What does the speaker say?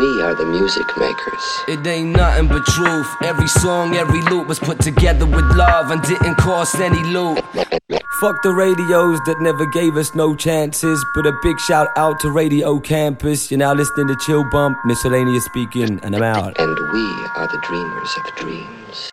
we are the music makers. It ain't nothing but truth. Every song, every loop was put together with love and didn't cost any loot. Fuck the radios that never gave us no chances. But a big shout out to Radio Campus. You're now listening to Chill Bump, miscellaneous speaking, and I'm out. And we are the dreamers of dreams.